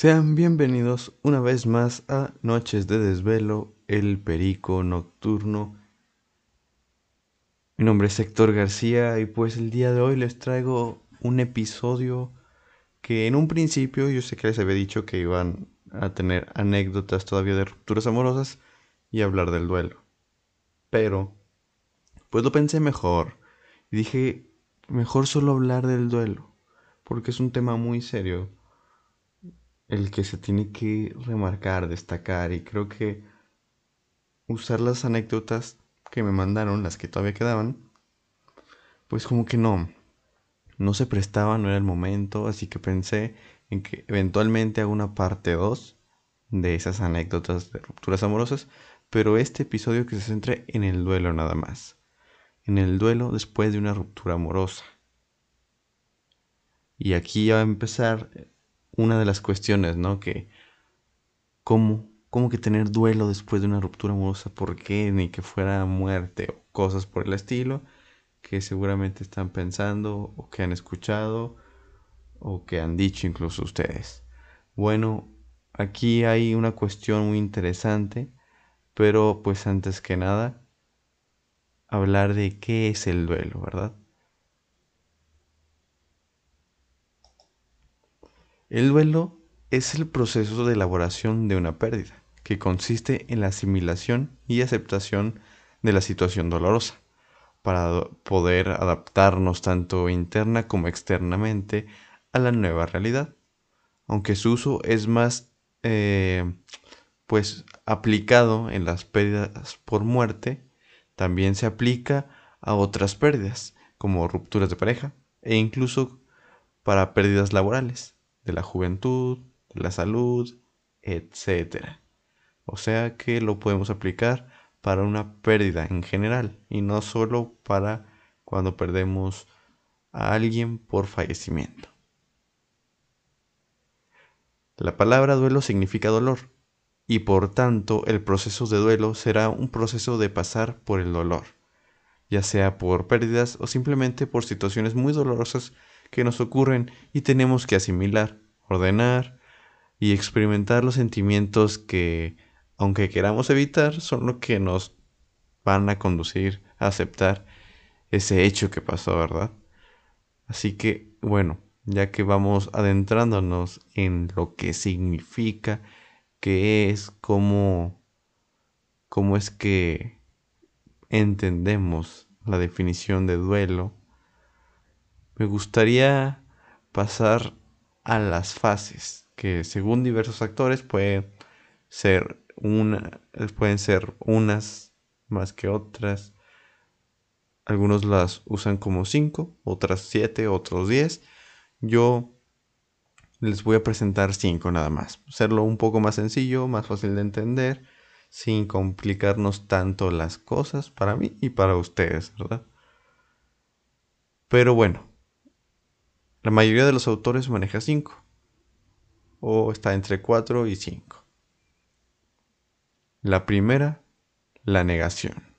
Sean bienvenidos una vez más a Noches de Desvelo, el Perico Nocturno. Mi nombre es Héctor García y pues el día de hoy les traigo un episodio que en un principio yo sé que les había dicho que iban a tener anécdotas todavía de rupturas amorosas y hablar del duelo. Pero pues lo pensé mejor y dije mejor solo hablar del duelo porque es un tema muy serio el que se tiene que remarcar, destacar y creo que usar las anécdotas que me mandaron, las que todavía quedaban, pues como que no, no se prestaba, no era el momento, así que pensé en que eventualmente hago una parte 2 de esas anécdotas de rupturas amorosas, pero este episodio que se centre en el duelo nada más, en el duelo después de una ruptura amorosa. Y aquí ya va a empezar una de las cuestiones, ¿no? Que cómo, cómo que tener duelo después de una ruptura amorosa, ¿por qué? Ni que fuera muerte o cosas por el estilo que seguramente están pensando o que han escuchado o que han dicho incluso ustedes. Bueno, aquí hay una cuestión muy interesante, pero pues antes que nada, hablar de qué es el duelo, ¿verdad? El duelo es el proceso de elaboración de una pérdida, que consiste en la asimilación y aceptación de la situación dolorosa, para poder adaptarnos tanto interna como externamente a la nueva realidad. Aunque su uso es más eh, pues aplicado en las pérdidas por muerte, también se aplica a otras pérdidas, como rupturas de pareja e incluso para pérdidas laborales de la juventud, de la salud, etc. O sea que lo podemos aplicar para una pérdida en general y no solo para cuando perdemos a alguien por fallecimiento. La palabra duelo significa dolor y por tanto el proceso de duelo será un proceso de pasar por el dolor, ya sea por pérdidas o simplemente por situaciones muy dolorosas que nos ocurren y tenemos que asimilar, ordenar y experimentar los sentimientos que, aunque queramos evitar, son lo que nos van a conducir a aceptar ese hecho que pasó, ¿verdad? Así que, bueno, ya que vamos adentrándonos en lo que significa, qué es, cómo, cómo es que entendemos la definición de duelo, me gustaría pasar a las fases, que según diversos actores pueden ser unas más que otras. Algunos las usan como 5, otras 7, otros 10. Yo les voy a presentar 5 nada más. Hacerlo un poco más sencillo, más fácil de entender, sin complicarnos tanto las cosas para mí y para ustedes, ¿verdad? Pero bueno, la mayoría de los autores maneja 5 o está entre 4 y 5. La primera, la negación.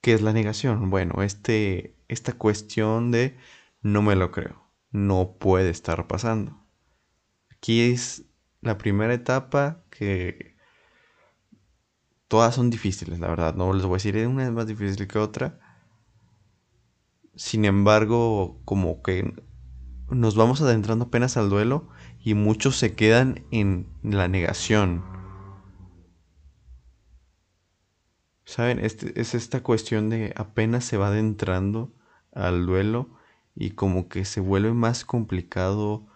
¿Qué es la negación? Bueno, este, esta cuestión de no me lo creo, no puede estar pasando. Aquí es la primera etapa que todas son difíciles, la verdad. No les voy a decir una es más difícil que otra. Sin embargo, como que nos vamos adentrando apenas al duelo y muchos se quedan en la negación. ¿Saben? Este, es esta cuestión de apenas se va adentrando al duelo y como que se vuelve más complicado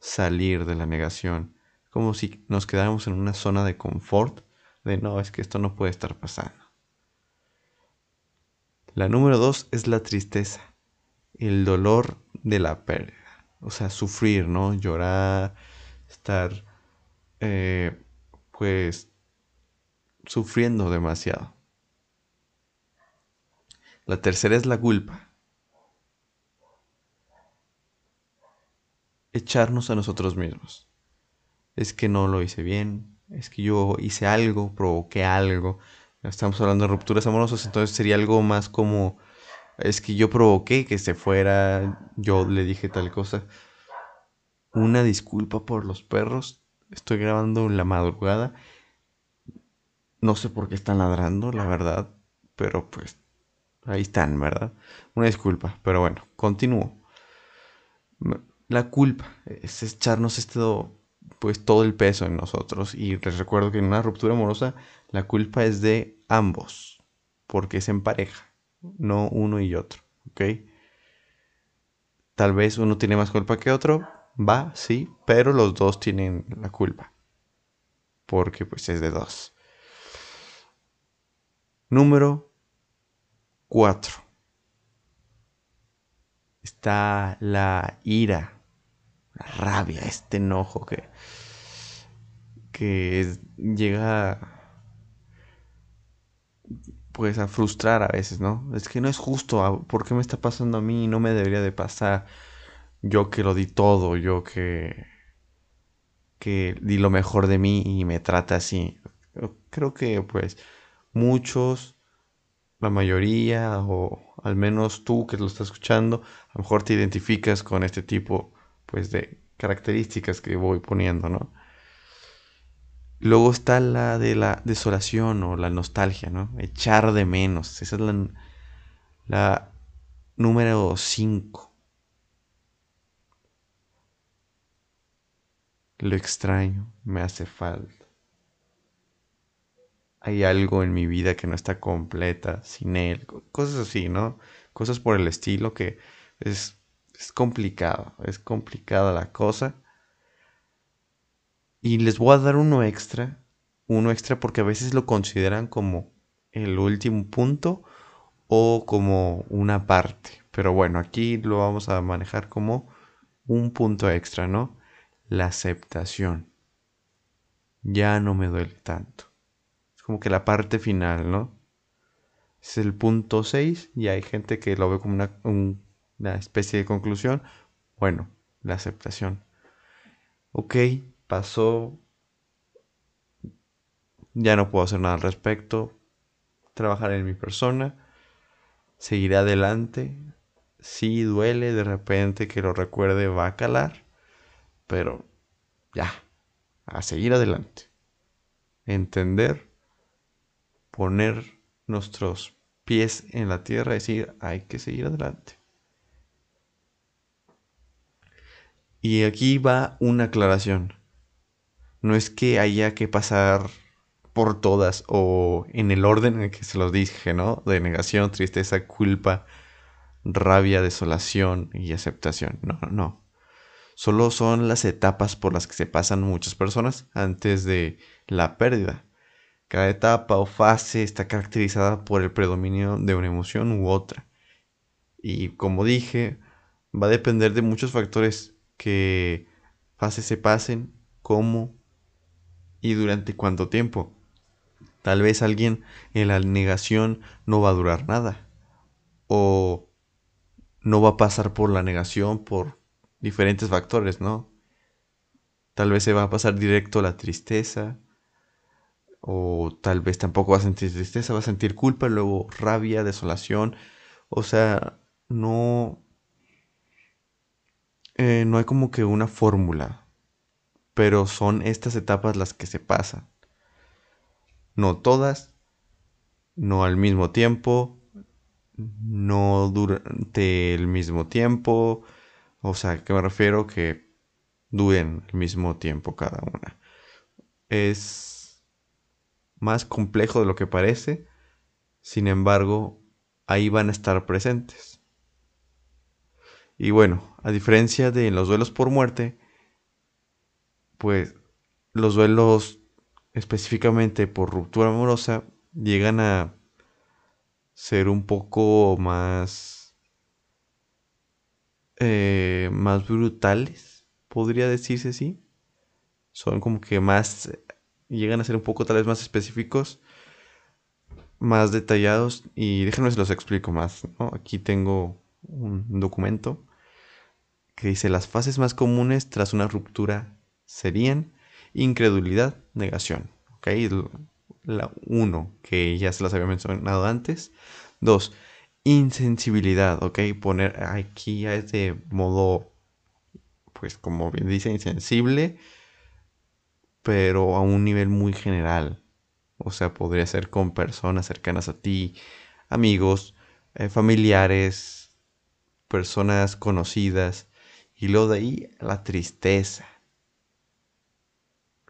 salir de la negación. Como si nos quedáramos en una zona de confort de no, es que esto no puede estar pasando. La número dos es la tristeza, el dolor de la pérdida. O sea, sufrir, ¿no? Llorar, estar, eh, pues, sufriendo demasiado. La tercera es la culpa. Echarnos a nosotros mismos. Es que no lo hice bien, es que yo hice algo, provoqué algo, Estamos hablando de rupturas amorosas, entonces sería algo más como, es que yo provoqué que se fuera, yo le dije tal cosa. Una disculpa por los perros. Estoy grabando en la madrugada. No sé por qué están ladrando, la verdad. Pero pues ahí están, ¿verdad? Una disculpa. Pero bueno, continúo. La culpa es echarnos esto, pues todo el peso en nosotros. Y les recuerdo que en una ruptura amorosa la culpa es de ambos. Porque es en pareja, no uno y otro. ¿Ok? Tal vez uno tiene más culpa que otro, va, sí, pero los dos tienen la culpa. Porque pues es de dos. Número 4. Está la ira, rabia, este enojo que, que llega pues a frustrar a veces, ¿no? Es que no es justo, ¿por qué me está pasando a mí? No me debería de pasar. Yo que lo di todo, yo que que di lo mejor de mí y me trata así. Creo que pues muchos, la mayoría o al menos tú que lo estás escuchando, a lo mejor te identificas con este tipo pues de características que voy poniendo, ¿no? Luego está la de la desolación o la nostalgia, ¿no? Echar de menos. Esa es la, la número 5. Lo extraño, me hace falta. Hay algo en mi vida que no está completa sin él. Cosas así, ¿no? Cosas por el estilo que es, es complicado. Es complicada la cosa. Y les voy a dar uno extra, uno extra porque a veces lo consideran como el último punto o como una parte. Pero bueno, aquí lo vamos a manejar como un punto extra, ¿no? La aceptación. Ya no me duele tanto. Es como que la parte final, ¿no? Es el punto 6 y hay gente que lo ve como una, una especie de conclusión. Bueno, la aceptación. Ok, pasó, ya no puedo hacer nada al respecto, trabajar en mi persona, seguiré adelante, si duele de repente que lo recuerde va a calar, pero ya, a seguir adelante, entender, poner nuestros pies en la tierra y decir, hay que seguir adelante. Y aquí va una aclaración no es que haya que pasar por todas o en el orden en el que se los dije, ¿no? De negación, tristeza, culpa, rabia, desolación y aceptación. No, no. Solo son las etapas por las que se pasan muchas personas antes de la pérdida. Cada etapa o fase está caracterizada por el predominio de una emoción u otra. Y como dije, va a depender de muchos factores que fases se pasen, cómo y durante cuánto tiempo. Tal vez alguien en la negación no va a durar nada. O no va a pasar por la negación por diferentes factores, ¿no? Tal vez se va a pasar directo la tristeza. O tal vez tampoco va a sentir tristeza, va a sentir culpa, luego rabia, desolación. O sea, no... Eh, no hay como que una fórmula pero son estas etapas las que se pasan. No todas, no al mismo tiempo, no durante el mismo tiempo, o sea, que me refiero que duren el mismo tiempo cada una. Es más complejo de lo que parece, sin embargo, ahí van a estar presentes. Y bueno, a diferencia de los duelos por muerte, pues los duelos específicamente por ruptura amorosa llegan a ser un poco más eh, más brutales podría decirse así. Son como que más llegan a ser un poco tal vez más específicos más detallados. Y déjenme se los explico más aquí tengo un documento que dice las fases más comunes tras una ruptura serían incredulidad, negación. ¿Ok? La uno, que ya se las había mencionado antes. Dos, insensibilidad. ¿Ok? Poner aquí ya es de modo pues como bien dice, insensible, pero a un nivel muy general. O sea, podría ser con personas cercanas a ti, amigos, eh, familiares, personas conocidas. Y luego de ahí la tristeza.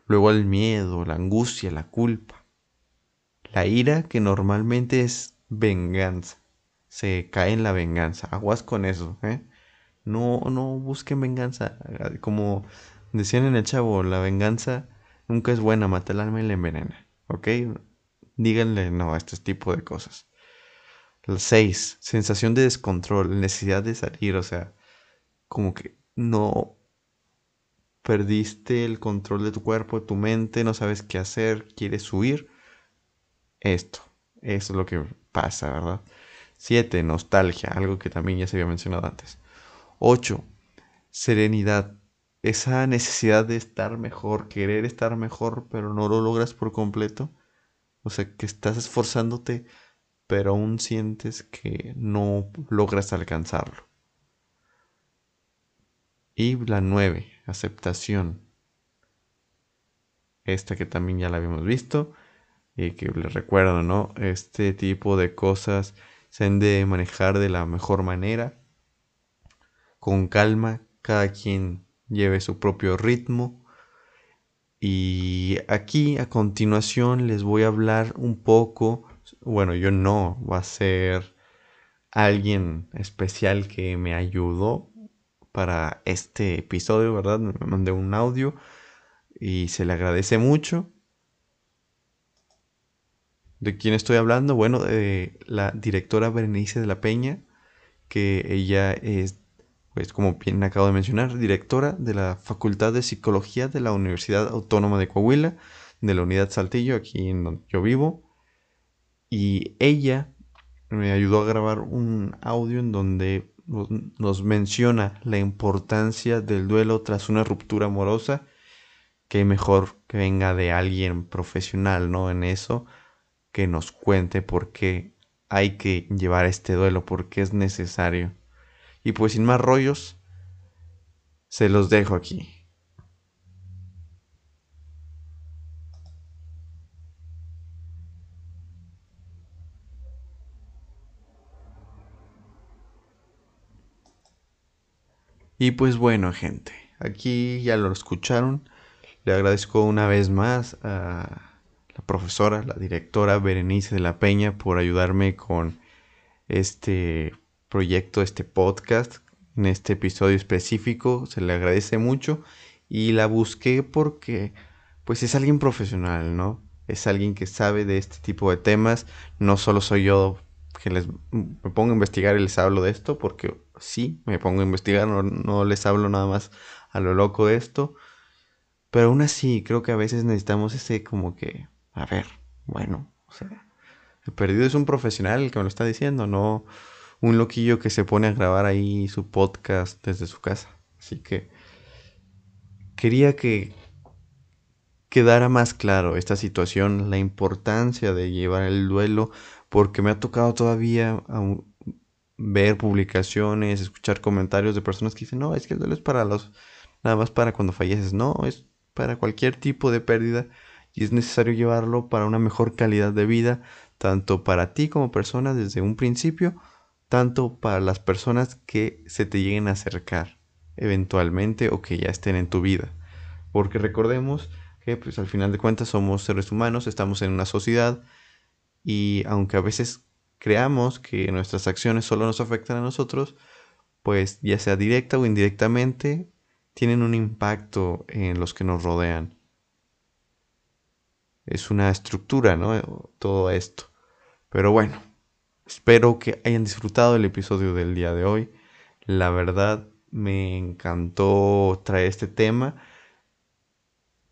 Luego el miedo, la angustia, la culpa. La ira que normalmente es venganza. Se cae en la venganza. Aguas con eso, ¿eh? No, no busquen venganza. Como decían en el chavo, la venganza nunca es buena, mata el alma y la envenena. ¿Ok? Díganle no a este tipo de cosas. El 6. Sensación de descontrol, necesidad de salir, o sea, como que no perdiste el control de tu cuerpo, de tu mente, no sabes qué hacer, quieres huir. Esto, es lo que pasa, ¿verdad? 7. Nostalgia, algo que también ya se había mencionado antes. 8. Serenidad, esa necesidad de estar mejor, querer estar mejor, pero no lo logras por completo. O sea, que estás esforzándote, pero aún sientes que no logras alcanzarlo. Y la 9, aceptación. Esta que también ya la habíamos visto y que les recuerdo, ¿no? Este tipo de cosas se han de manejar de la mejor manera, con calma, cada quien lleve su propio ritmo. Y aquí a continuación les voy a hablar un poco, bueno, yo no, va a ser alguien especial que me ayudó para este episodio, ¿verdad? Me mandé un audio y se le agradece mucho. ¿De quién estoy hablando? Bueno, de la directora Berenice de la Peña, que ella es pues como bien acabo de mencionar, directora de la Facultad de Psicología de la Universidad Autónoma de Coahuila, de la Unidad Saltillo, aquí en donde yo vivo. Y ella me ayudó a grabar un audio en donde nos menciona la importancia del duelo tras una ruptura amorosa, que mejor que venga de alguien profesional, ¿no? En eso, que nos cuente por qué hay que llevar este duelo, por qué es necesario. Y pues sin más rollos, se los dejo aquí. Y pues bueno, gente, aquí ya lo escucharon. Le agradezco una vez más a la profesora, la directora Berenice de la Peña por ayudarme con este proyecto, este podcast, en este episodio específico. Se le agradece mucho y la busqué porque pues es alguien profesional, ¿no? Es alguien que sabe de este tipo de temas. No solo soy yo que les me pongo a investigar y les hablo de esto, porque sí, me pongo a investigar, no, les hablo nada más a lo loco de esto. Pero aún así, creo que a veces necesitamos ese como que, a ver, bueno, o sea, el perdido es un profesional el que me lo está diciendo, no, un loquillo que se pone a grabar ahí su podcast desde su casa. Así que quería que quedara más claro esta situación, la importancia de llevar el duelo, porque me ha tocado todavía ver publicaciones, escuchar comentarios de personas que dicen, no, es que el duelo es para los, nada más para cuando falleces, no, es para cualquier tipo de pérdida y es necesario llevarlo para una mejor calidad de vida, tanto para ti como persona desde un principio, tanto para las personas que se te lleguen a acercar eventualmente o que ya estén en tu vida. Porque recordemos que pues al final de cuentas somos seres humanos, estamos en una sociedad y aunque a veces creamos que nuestras acciones solo nos afectan a nosotros, pues ya sea directa o indirectamente, tienen un impacto en los que nos rodean. Es una estructura, ¿no? Todo esto. Pero bueno, Espero que hayan disfrutado el episodio del día de hoy. La verdad me encantó traer este tema.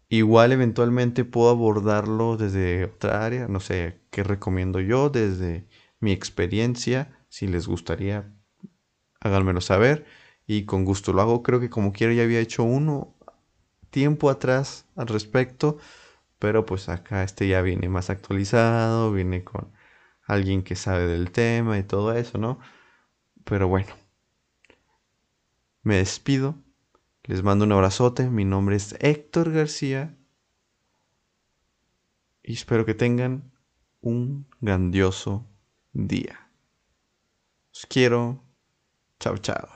Igual eventualmente puedo abordarlo desde otra área, no sé qué recomiendo yo, desde mi experiencia. Si les gustaría, háganmelo saber y con gusto lo hago. Creo que como quiera ya había hecho uno tiempo atrás al respecto, pero pues acá este ya viene más actualizado, viene con alguien que sabe del tema y todo eso, ¿no? Pero bueno, me despido. Les mando un abrazote. Mi nombre es Héctor García. Y espero que tengan un grandioso día. Os quiero. Chao, chao.